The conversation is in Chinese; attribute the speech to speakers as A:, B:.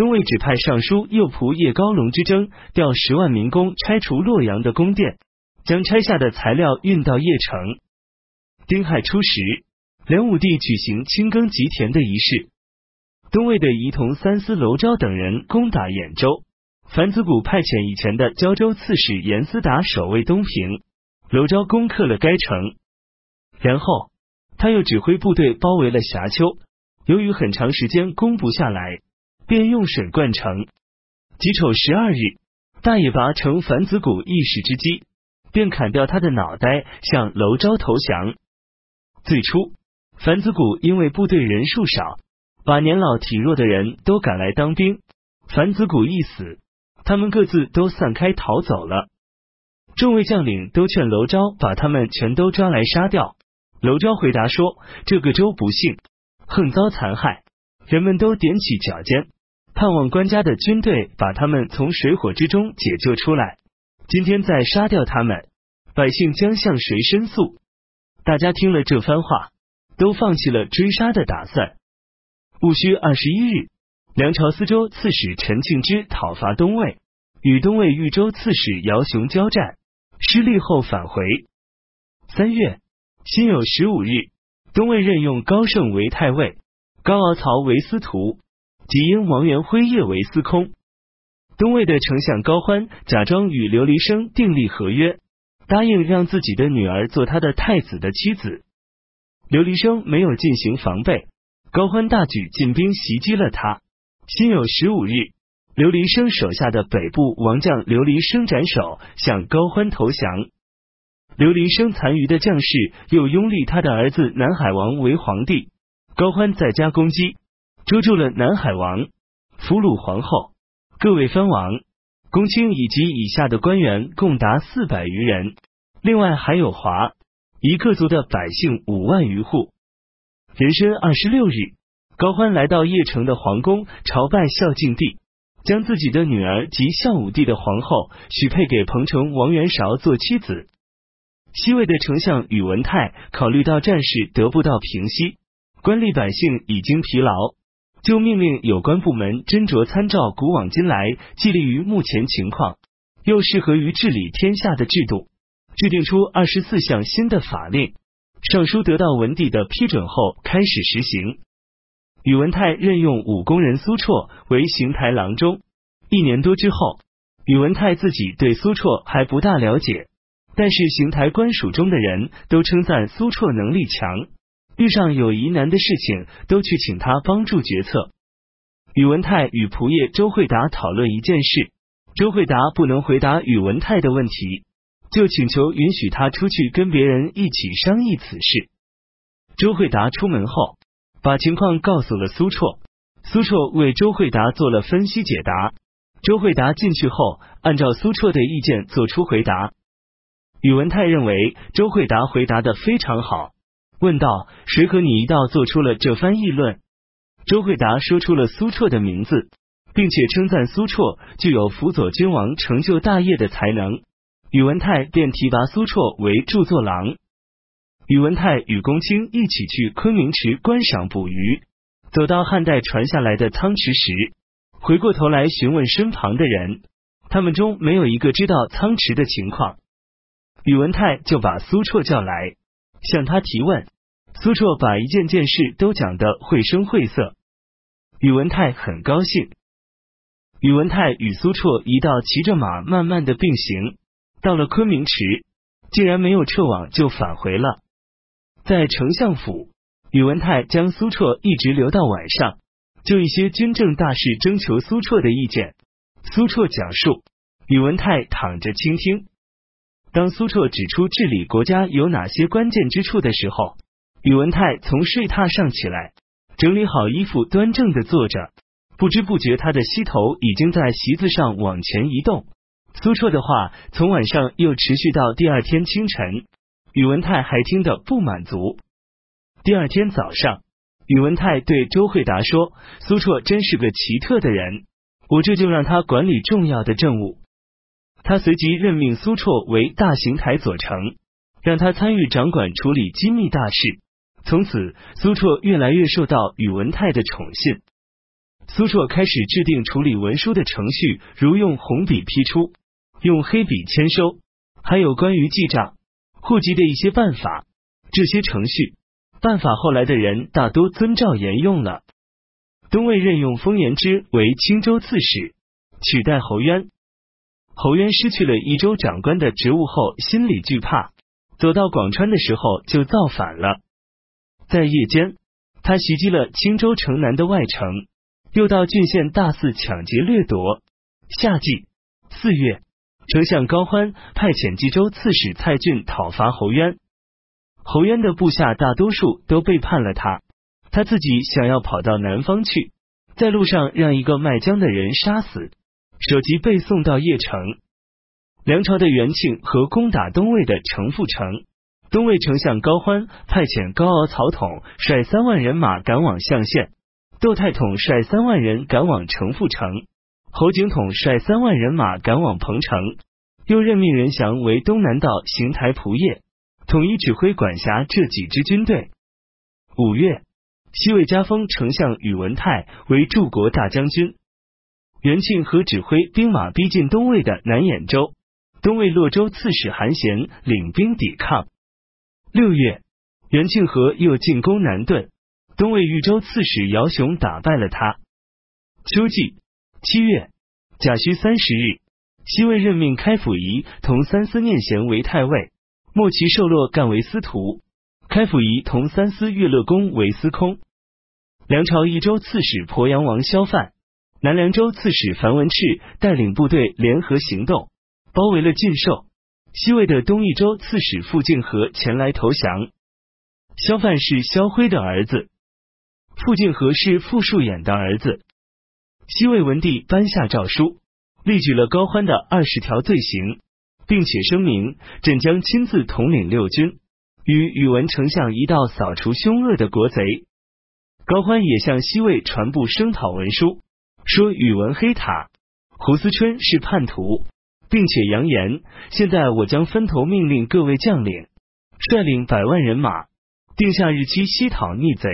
A: 东魏指派尚书右仆叶高隆之争，调十万民工拆除洛阳的宫殿，将拆下的材料运到邺城。丁亥初十，梁武帝举行清耕吉田的仪式。东魏的仪同三司娄昭等人攻打兖州，樊子古派遣以前的胶州刺史严思达守卫东平，娄昭攻克了该城。然后他又指挥部队包围了峡丘，由于很长时间攻不下来。便用水灌城。己丑十二日，大野拔乘樊子古一时之机，便砍掉他的脑袋，向娄昭投降。最初，樊子古因为部队人数少，把年老体弱的人都赶来当兵。樊子古一死，他们各自都散开逃走了。众位将领都劝娄昭把他们全都抓来杀掉。娄昭回答说：“这个州不幸，横遭残害，人们都踮起脚尖。”盼望官家的军队把他们从水火之中解救出来。今天再杀掉他们，百姓将向谁申诉？大家听了这番话，都放弃了追杀的打算。戊戌二十一日，梁朝司州刺史陈庆之讨伐东魏，与东魏豫州刺史姚雄交战，失利后返回。三月辛酉十五日，东魏任用高盛为太尉，高敖曹为司徒。即因王元辉夜为司空，东魏的丞相高欢假装与琉璃生订立合约，答应让自己的女儿做他的太子的妻子。琉璃生没有进行防备，高欢大举进兵袭击了他。辛酉十五日，琉璃生手下的北部王将琉璃生斩首，向高欢投降。琉璃生残余的将士又拥立他的儿子南海王为皇帝，高欢在家攻击。捉住了南海王，俘虏皇后，各位藩王、公卿以及以下的官员共达四百余人，另外还有华夷各族的百姓五万余户。壬申二十六日，高欢来到邺城的皇宫朝拜孝敬帝，将自己的女儿及孝武帝的皇后许配给彭城王元韶做妻子。西魏的丞相宇文泰考虑到战事得不到平息，官吏百姓已经疲劳。就命令有关部门斟酌参照古往今来，既利于目前情况，又适合于治理天下的制度，制定出二十四项新的法令。上书得到文帝的批准后，开始实行。宇文泰任用武功人苏绰为刑台郎中。一年多之后，宇文泰自己对苏绰还不大了解，但是刑台官署中的人都称赞苏绰能力强。遇上有疑难的事情，都去请他帮助决策。宇文泰与仆夜周惠达讨论一件事，周惠达不能回答宇文泰的问题，就请求允许他出去跟别人一起商议此事。周惠达出门后，把情况告诉了苏绰，苏绰为周惠达做了分析解答。周惠达进去后，按照苏绰的意见做出回答。宇文泰认为周惠达回答的非常好。问道：“谁和你一道做出了这番议论？”周惠达说出了苏绰的名字，并且称赞苏绰具有辅佐君王成就大业的才能。宇文泰便提拔苏绰为著作郎。宇文泰与公卿一起去昆明池观赏捕鱼，走到汉代传下来的仓池时，回过头来询问身旁的人，他们中没有一个知道仓池的情况。宇文泰就把苏绰叫来。向他提问，苏绰把一件件事都讲得绘声绘色。宇文泰很高兴。宇文泰与苏绰一道骑着马，慢慢的并行，到了昆明池，竟然没有撤网就返回了。在丞相府，宇文泰将苏绰一直留到晚上，就一些军政大事征求苏绰的意见。苏绰讲述，宇文泰躺着倾听。当苏绰指出治理国家有哪些关键之处的时候，宇文泰从睡榻上起来，整理好衣服，端正的坐着。不知不觉，他的膝头已经在席子上往前移动。苏绰的话从晚上又持续到第二天清晨，宇文泰还听得不满足。第二天早上，宇文泰对周惠达说：“苏绰真是个奇特的人，我这就让他管理重要的政务。”他随即任命苏绰为大行台左丞，让他参与掌管处理机密大事。从此，苏绰越来越受到宇文泰的宠信。苏绰开始制定处理文书的程序，如用红笔批出，用黑笔签收，还有关于记账、户籍的一些办法。这些程序办法后来的人大多遵照沿用了。东魏任用封延之为青州刺史，取代侯渊。侯渊失去了益州长官的职务后，心里惧怕，走到广川的时候就造反了。在夜间，他袭击了青州城南的外城，又到郡县大肆抢劫掠夺。夏季四月，丞相高欢派遣冀州刺史蔡俊讨伐侯渊。侯渊的部下大多数都背叛了他，他自己想要跑到南方去，在路上让一个卖浆的人杀死，首级被送到邺城。梁朝的元庆和攻打东魏的城父城，东魏丞相高欢派遣高敖曹统率三万人马赶往象县，窦太统率三万人赶往城父城，侯景统率三万人马赶往彭城，又任命任祥为东南道行台仆射。统一指挥管辖这几支军队。五月，西魏加封丞相宇文泰为柱国大将军。元庆和指挥兵马逼近东魏的南兖州，东魏洛州刺史韩贤领兵抵抗。六月，元庆和又进攻南顿，东魏豫州刺史姚雄打败了他。秋季七月甲戌三十日，西魏任命开府仪同三司念贤为太尉。莫其受洛干为司徒，开府仪同三司乐乐公为司空。梁朝益州刺史鄱阳王萧范、南凉州刺史樊文炽带领部队联合行动，包围了晋寿。西魏的东益州刺史傅敬和前来投降。萧范是萧辉的儿子，傅敬和是傅树衍的儿子。西魏文帝颁下诏书，列举了高欢的二十条罪行。并且声明，朕将亲自统领六军，与宇文丞相一道扫除凶恶的国贼。高欢也向西魏传布声讨文书，说宇文黑塔、胡思春是叛徒，并且扬言，现在我将分头命令各位将领，率领百万人马，定下日期西讨逆贼。